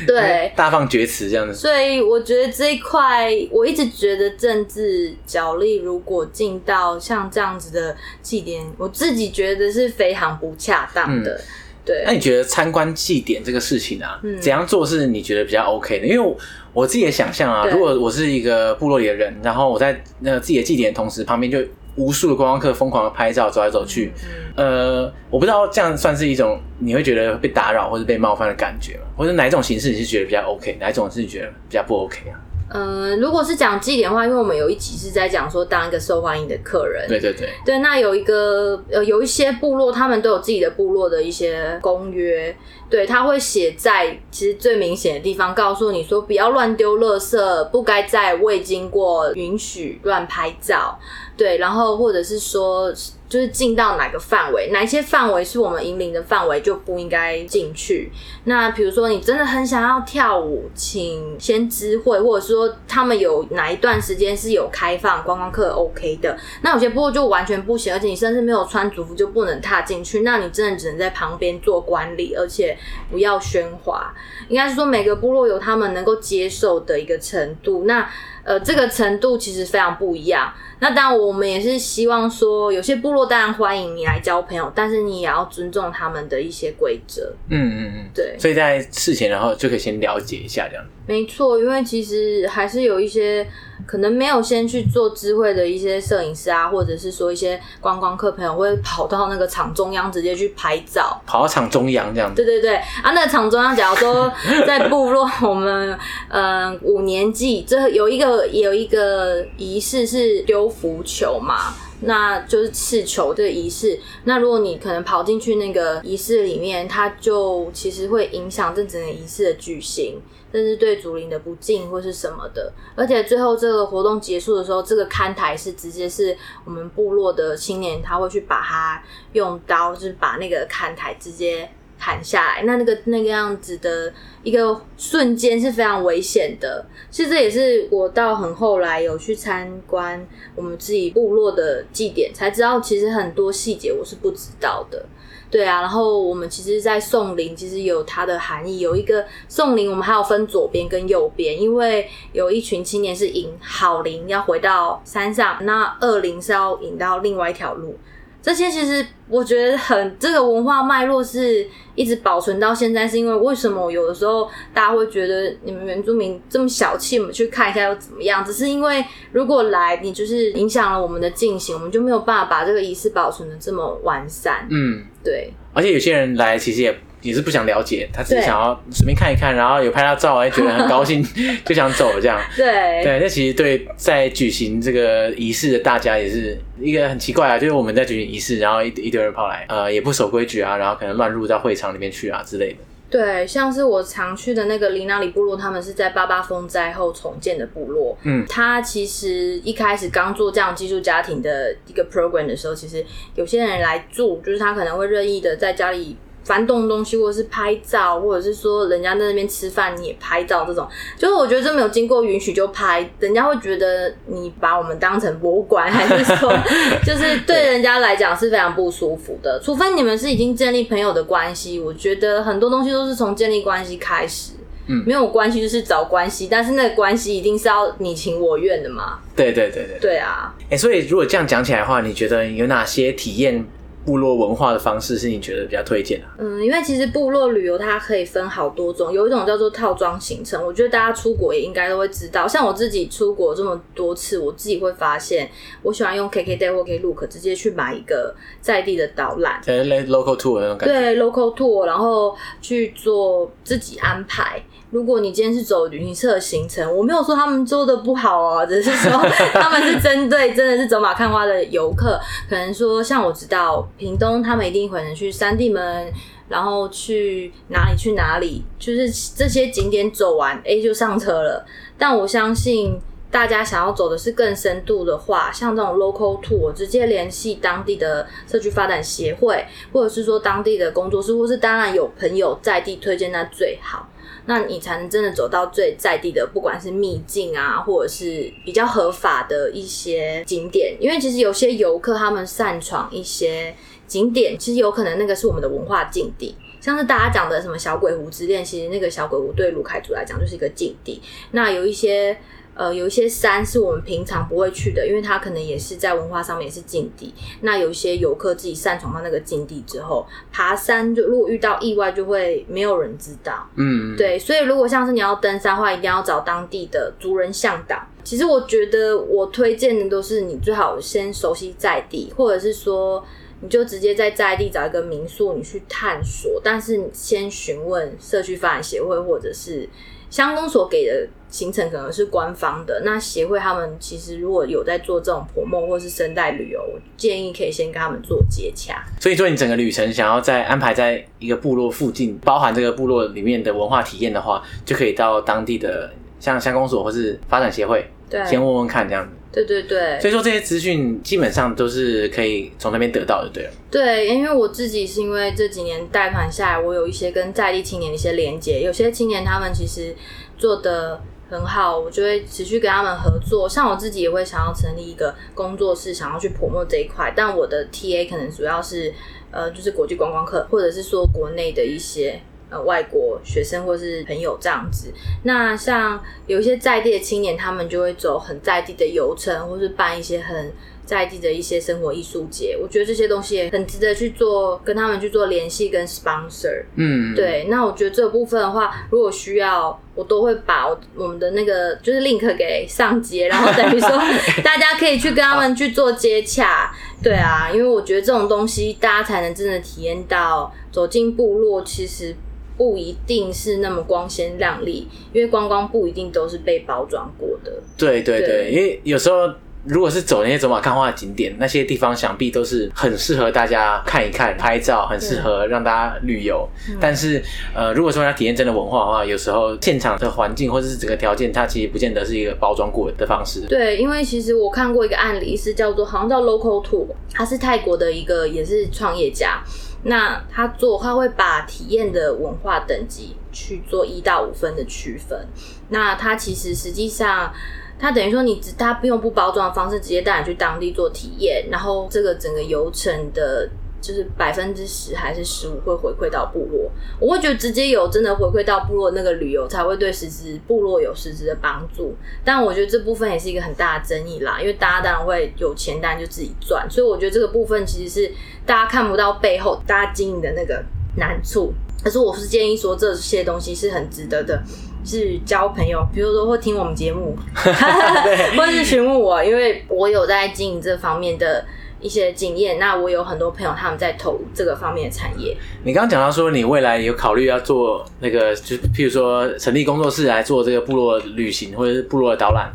对，大放厥词这样子。所以我觉得这一块，我一直觉得政治角力如果进到像这样子的祭典，我自己觉得是非常不恰当的。嗯对，那你觉得参观祭典这个事情啊，嗯、怎样做是你觉得比较 OK 的？因为我，我自己的想象啊，如果我是一个部落里的人，然后我在那个自己的祭典的同时，旁边就无数的观光客疯狂的拍照，走来走去，嗯、呃，我不知道这样算是一种你会觉得被打扰或者被冒犯的感觉吗？或者哪一种形式你是觉得比较 OK，哪一种是你觉得比较不 OK 啊？嗯、呃，如果是讲绩点的话，因为我们有一集是在讲说当一个受欢迎的客人，对对对，对，那有一个呃有一些部落，他们都有自己的部落的一些公约，对，他会写在其实最明显的地方，告诉你说不要乱丢垃圾，不该在未经过允许乱拍照，对，然后或者是说。就是进到哪个范围，哪一些范围是我们引领的范围，就不应该进去。那比如说，你真的很想要跳舞，请先知会，或者说他们有哪一段时间是有开放观光客 OK 的。那有些部落就完全不行，而且你甚至没有穿族服就不能踏进去。那你真的只能在旁边做管理，而且不要喧哗。应该是说每个部落有他们能够接受的一个程度。那呃，这个程度其实非常不一样。那当然，我们也是希望说，有些部落当然欢迎你来交朋友，但是你也要尊重他们的一些规则。嗯嗯嗯，对。所以在事前，然后就可以先了解一下这样。没错，因为其实还是有一些可能没有先去做智慧的一些摄影师啊，或者是说一些观光客朋友会跑到那个场中央直接去拍照，跑到场中央这样子。对对对，啊，那个场中央，假如说在部落，我们嗯、呃、五年祭，这有一个有一个仪式是丢浮球嘛，那就是刺球这个仪式。那如果你可能跑进去那个仪式里面，它就其实会影响这整个仪式的举行。甚至对祖灵的不敬或是什么的，而且最后这个活动结束的时候，这个看台是直接是我们部落的青年，他会去把它用刀，就是把那个看台直接砍下来。那那个那个样子的一个瞬间是非常危险的。其实这也是我到很后来有去参观我们自己部落的祭典，才知道其实很多细节我是不知道的。对啊，然后我们其实，在送灵其实有它的含义。有一个送灵，我们还有分左边跟右边，因为有一群青年是引好灵要回到山上，那恶灵是要引到另外一条路。这些其实我觉得很这个文化脉络是一直保存到现在，是因为为什么有的时候大家会觉得你们原住民这么小气，我们去看一下又怎么样？只是因为如果来你就是影响了我们的进行，我们就没有办法把这个仪式保存的这么完善。嗯，对。而且有些人来其实也。也是不想了解，他只是想要随便看一看，然后有拍到照，哎，觉得很高兴，就想走这样。对对，那其实对在举行这个仪式的大家也是一个很奇怪啊，就是我们在举行仪式，然后一一堆人跑来，呃，也不守规矩啊，然后可能乱入到会场里面去啊之类的。对，像是我常去的那个林纳里部落，他们是在八八风灾后重建的部落。嗯，他其实一开始刚做这样寄宿家庭的一个 program 的时候，其实有些人来住，就是他可能会任意的在家里。翻动东西，或者是拍照，或者是说人家在那边吃饭你也拍照，这种就是我觉得这没有经过允许就拍，人家会觉得你把我们当成博物馆，还是说 就是对人家来讲是非常不舒服的。除非你们是已经建立朋友的关系，我觉得很多东西都是从建立关系开始，嗯，没有关系就是找关系，但是那个关系一定是要你情我愿的嘛。对对对对，对啊。哎、欸，所以如果这样讲起来的话，你觉得有哪些体验？部落文化的方式是你觉得比较推荐的？嗯，因为其实部落旅游它可以分好多种，有一种叫做套装行程，我觉得大家出国也应该都会知道。像我自己出国这么多次，我自己会发现，我喜欢用 KKday 或 Klook 直接去买一个在地的导览，对，local tour 那种感觉。对，local tour，然后去做自己安排。如果你今天是走旅行社的行程，我没有说他们做的不好哦，只是说 他们是针对真的是走马看花的游客，可能说像我知道屏东，他们一定可能去三地门，然后去哪里去哪里，就是这些景点走完，哎，就上车了。但我相信大家想要走的是更深度的话，像这种 local tour，直接联系当地的社区发展协会，或者是说当地的工作室，或是当然有朋友在地推荐，那最好。那你才能真的走到最在地的，不管是秘境啊，或者是比较合法的一些景点。因为其实有些游客他们擅闯一些景点，其实有可能那个是我们的文化禁地，像是大家讲的什么小鬼湖之恋，其实那个小鬼湖对卢凯族来讲就是一个禁地。那有一些。呃，有一些山是我们平常不会去的，因为它可能也是在文化上面也是禁地。那有一些游客自己擅闯到那个禁地之后，爬山就如果遇到意外，就会没有人知道。嗯，对，所以如果像是你要登山的话，一定要找当地的族人向导。其实我觉得我推荐的都是你最好先熟悉在地，或者是说你就直接在在地找一个民宿，你去探索。但是你先询问社区发展协会或者是。乡公所给的行程可能是官方的，那协会他们其实如果有在做这种 promo 或是生态旅游，我建议可以先跟他们做接洽。所以说，你整个旅程想要在安排在一个部落附近，包含这个部落里面的文化体验的话，就可以到当地的像乡公所或是发展协会，对，先问问看这样子。对对对。所以说这些资讯基本上都是可以从那边得到的，对了。对，因为我自己是因为这几年带团下来，我有一些跟在地青年的一些连接，有些青年他们其实做的很好，我就会持续跟他们合作。像我自己也会想要成立一个工作室，想要去 promote 这一块，但我的 TA 可能主要是呃，就是国际观光客，或者是说国内的一些呃外国学生或是朋友这样子。那像有一些在地的青年，他们就会走很在地的游程，或是办一些很。在地的一些生活艺术节，我觉得这些东西也很值得去做，跟他们去做联系跟 sponsor。嗯，对。那我觉得这部分的话，如果需要，我都会把我们的那个就是 link 给上接，然后等于说 大家可以去跟他们去做接洽。对啊，因为我觉得这种东西大家才能真的体验到走进部落，其实不一定是那么光鲜亮丽，因为观光不一定都是被包装过的。对对对，对因为有时候。如果是走那些走马看花的景点，那些地方想必都是很适合大家看一看、拍照，很适合让大家旅游。嗯、但是，呃，如果说要体验真的文化的话，有时候现场的环境或者是整个条件，它其实不见得是一个包装过的方式。对，因为其实我看过一个案例，是叫做好像叫 Local Tour，他是泰国的一个也是创业家。那他做他会把体验的文化等级去做一到五分的区分。那他其实实际上。他等于说，你只他不用不包装的方式，直接带你去当地做体验，然后这个整个游程的就是百分之十还是十五会回馈到部落。我会觉得直接有真的回馈到部落那个旅游才会对实质部落有实质的帮助。但我觉得这部分也是一个很大的争议啦，因为大家当然会有钱，当然就自己赚。所以我觉得这个部分其实是大家看不到背后大家经营的那个难处。可是我是建议说这些东西是很值得的。是交朋友，比如说会听我们节目，或者是询问我，因为我有在经营这方面的一些经验。那我有很多朋友他们在投这个方面的产业。你刚刚讲到说，你未来有考虑要做那个，就譬如说成立工作室来做这个部落旅行或者是部落的导览。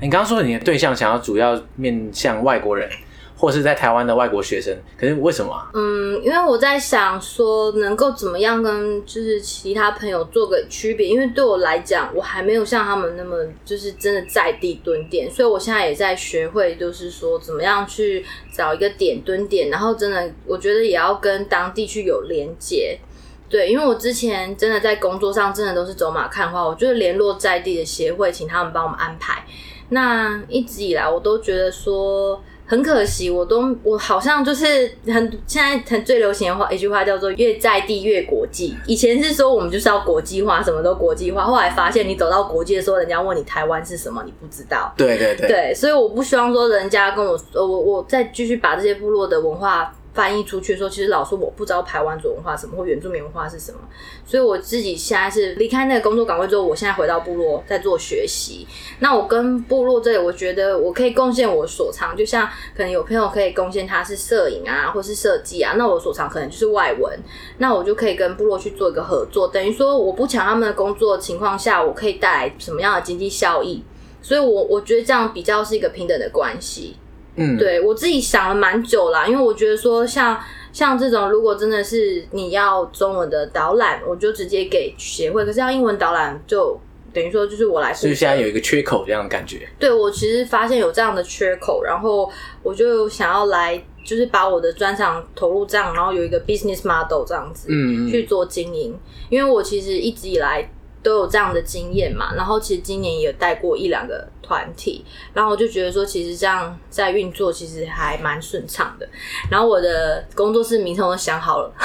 你刚刚说你的对象想要主要面向外国人。或是在台湾的外国学生，可是为什么？嗯，因为我在想说，能够怎么样跟就是其他朋友做个区别？因为对我来讲，我还没有像他们那么就是真的在地蹲点，所以我现在也在学会，就是说怎么样去找一个点蹲点，然后真的我觉得也要跟当地去有连接。对，因为我之前真的在工作上真的都是走马看花，我就是联络在地的协会，请他们帮我们安排。那一直以来，我都觉得说。很可惜，我都我好像就是很现在很最流行的话，一句话叫做“越在地越国际”。以前是说我们就是要国际化，什么都国际化。后来发现你走到国际的时候，人家问你台湾是什么，你不知道。对对对。对，所以我不希望说人家跟我说，我我再继续把这些部落的文化。翻译出去的时候，其实老说我不知道排湾族文化什么或原住民文化是什么，所以我自己现在是离开那个工作岗位之后，我现在回到部落在做学习。那我跟部落这里，我觉得我可以贡献我所长，就像可能有朋友可以贡献他是摄影啊，或是设计啊，那我所长可能就是外文，那我就可以跟部落去做一个合作，等于说我不抢他们的工作情况下，我可以带来什么样的经济效益？所以我我觉得这样比较是一个平等的关系。嗯，对，我自己想了蛮久啦，因为我觉得说像像这种，如果真的是你要中文的导览，我就直接给协会；可是要英文导览，就等于说就是我来。所以现在有一个缺口这样的感觉。对，我其实发现有这样的缺口，然后我就想要来，就是把我的专长投入这样，然后有一个 business model 这样子，嗯，去做经营。因为我其实一直以来。都有这样的经验嘛，然后其实今年也带过一两个团体，然后我就觉得说，其实这样在运作其实还蛮顺畅的。然后我的工作室名称都想好了，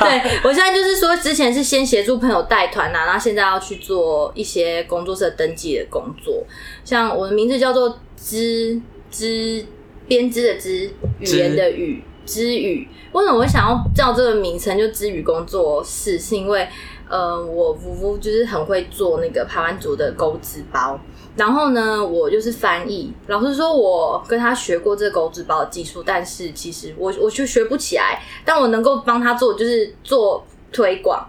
对，我现在就是说，之前是先协助朋友带团呐，然后现在要去做一些工作室的登记的工作。像我的名字叫做织织编织的织，语言的语织语。为什么我想要叫这个名称就织语工作室？是因为。呃，我夫夫就是很会做那个排湾族的钩织包，然后呢，我就是翻译。老实说，我跟他学过这个钩织包的技术，但是其实我我就学不起来。但我能够帮他做，就是做推广。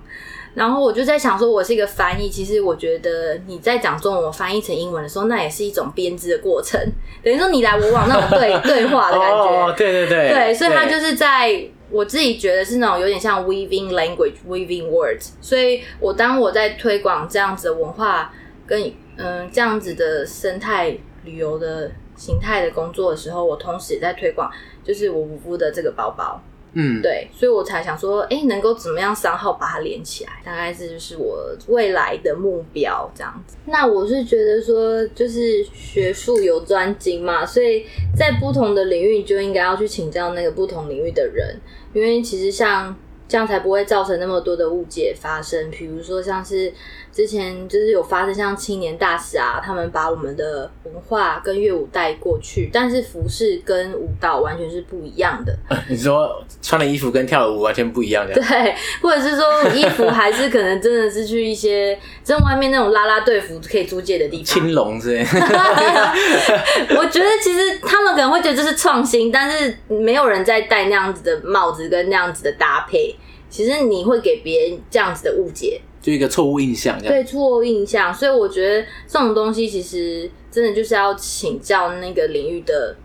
然后我就在想说，我是一个翻译，其实我觉得你在讲中文，我翻译成英文的时候，那也是一种编织的过程，等于说你来我往那种对对话的感觉。哦，对对对，对，所以他就是在。我自己觉得是那种有点像 weaving language, weaving words，所以我当我在推广这样子的文化跟嗯、呃、这样子的生态旅游的形态的工作的时候，我同时也在推广就是我无夫的这个包包。嗯，对，所以我才想说，哎、欸，能够怎么样三号把它连起来，大概这就是我未来的目标这样子。那我是觉得说，就是学术有专精嘛，所以在不同的领域就应该要去请教那个不同领域的人，因为其实像这样才不会造成那么多的误解发生。比如说像是。之前就是有发生像青年大使啊，他们把我们的文化跟乐舞带过去，但是服饰跟舞蹈完全是不一样的。你说穿的衣服跟跳的舞完全不一样的？对，或者是说衣服还是可能真的是去一些在外面那种啦啦队服可以租借的地方，青龙之类。我觉得其实他们可能会觉得这是创新，但是没有人在戴那样子的帽子跟那样子的搭配，其实你会给别人这样子的误解。就一个错误印象，对，错误印象，所以我觉得这种东西其实真的就是要请教那个领域的，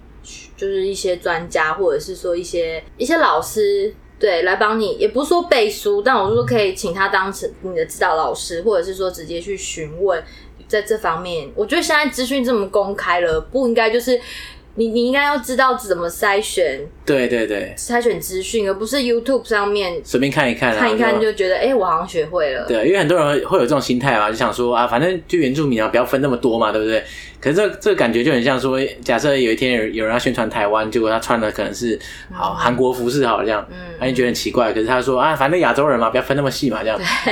就是一些专家，或者是说一些一些老师，对，来帮你，也不是说背书，但我说可以请他当成你的指导老师，或者是说直接去询问，在这方面，我觉得现在资讯这么公开了，不应该就是你你应该要知道怎么筛选，对对对，筛选资讯，而不是 YouTube 上面随便看一看，看一看就觉得，哎、欸，我好像学会了。对，因为很多人会有这种心态嘛，就想说啊，反正就原住民啊，不要分那么多嘛，对不对？可是这这个感觉就很像说，假设有一天有有人要宣传台湾，结果他穿的可能是好韩国服饰，好这样，嗯，那你觉得很奇怪。可是他说啊，反正亚洲人嘛，不要分那么细嘛，这样，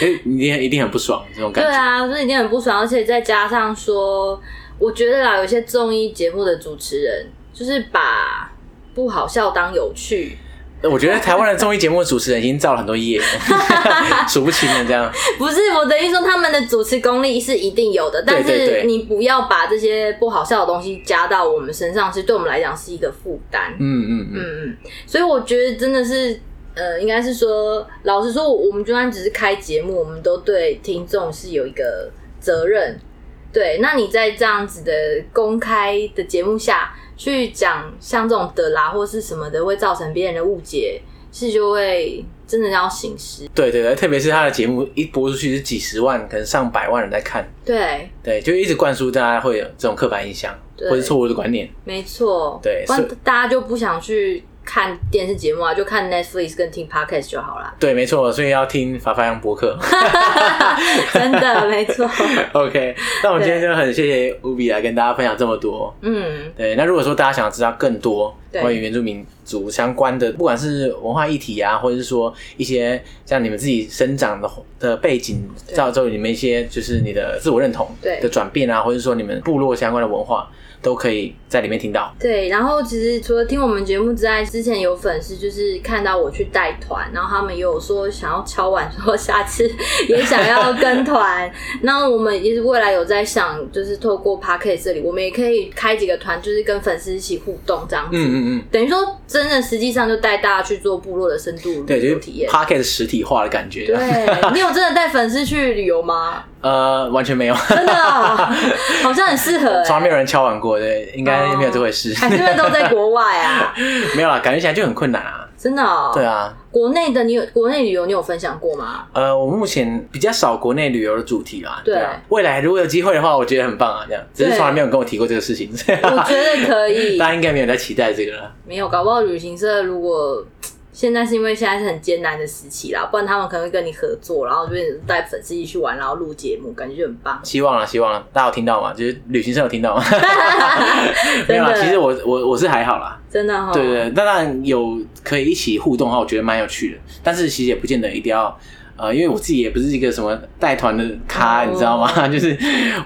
对一定一定很不爽这种感觉。对啊，所以一定很不爽，而且再加上说。我觉得啦，有些综艺节目的主持人就是把不好笑当有趣。我觉得台湾的综艺节目的主持人已经造了很多业，数不清了。这样不是我等于说他们的主持功力是一定有的，但是你不要把这些不好笑的东西加到我们身上，其实对我们来讲是一个负担。嗯嗯嗯嗯，所以我觉得真的是呃，应该是说，老实说，我们就算只是开节目，我们都对听众是有一个责任。对，那你在这样子的公开的节目下去讲像这种的啦或是什么的，会造成别人的误解，是就会真的要醒思。对对对，特别是他的节目一播出去是几十万，可能上百万人在看。对对，就一直灌输大家会有这种刻板印象，或是错误的观念。没错，对，不然大家就不想去。看电视节目啊，就看 Netflix 跟听 Podcast 就好了。对，没错，所以要听法法扬博客。真的，没错。OK，那我们今天就很谢谢 Ubi 来跟大家分享这么多。嗯，对。那如果说大家想要知道更多关于原住民族相关的，不管是文化议题啊，或者是说一些像你们自己生长的的背景，造就你们一些就是你的自我认同的转变啊，或者是说你们部落相关的文化。都可以在里面听到。对，然后其实除了听我们节目之外，之前有粉丝就是看到我去带团，然后他们也有说想要敲碗，说下次也想要跟团。那我们也是未来有在想，就是透过 Podcast 这里，我们也可以开几个团，就是跟粉丝一起互动这样子。嗯嗯嗯。等于说，真的实际上就带大家去做部落的深度旅游体验。Podcast 实体化的感觉。对，你有真的带粉丝去旅游吗？呃，完全没有，真的，哦，好像很适合，欸。从来没有人敲碗过，对，应该没有这回事。还是因为都在国外啊？没有啦，感觉起来就很困难啊。真的，哦。对啊。国内的你有国内旅游，你有分享过吗？呃，我目前比较少国内旅游的主题啦。对，对啊。未来如果有机会的话，我觉得很棒啊，这样。只是从来没有跟我提过这个事情。我觉得可以。大家应该没有在期待这个了。没有，搞不好旅行社如果。现在是因为现在是很艰难的时期啦，不然他们可能会跟你合作，然后就带粉丝一起去玩，然后录节目，感觉就很棒。希望了，希望了，大家有听到吗？就是旅行社有听到吗？没有啦，其实我我我是还好啦，真的哈、哦。对，对对，当然有可以一起互动的话，我觉得蛮有趣的。但是其实也不见得一定要呃，因为我自己也不是一个什么带团的咖，哦、你知道吗？就是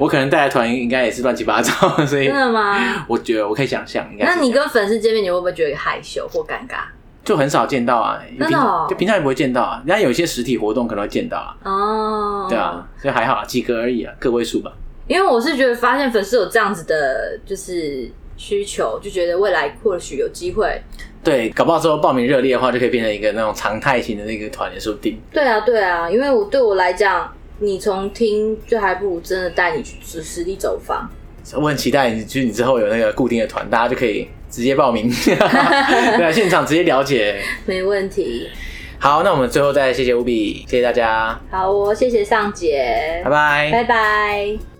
我可能带的团应该也是乱七八糟，所以真的吗？我觉得我可以想象。那你跟粉丝见面，你会不会觉得害羞或尴尬？就很少见到啊，真的哦、就平常也不会见到啊。人家有一些实体活动可能会见到啊。哦，对啊，所以还好啊，几个而已啊，个位数吧。因为我是觉得发现粉丝有这样子的，就是需求，就觉得未来或许有机会。对，搞不好之后报名热烈的话，就可以变成一个那种常态型的那个团也说不定。对啊，对啊，因为我对我来讲，你从听就还不如真的带你去实实地走访。我很期待你，就是你之后有那个固定的团，大家就可以。直接报名，对啊，现场直接了解，没问题。好，那我们最后再谢谢乌比谢谢大家。好，我谢谢尚杰，拜拜，拜拜。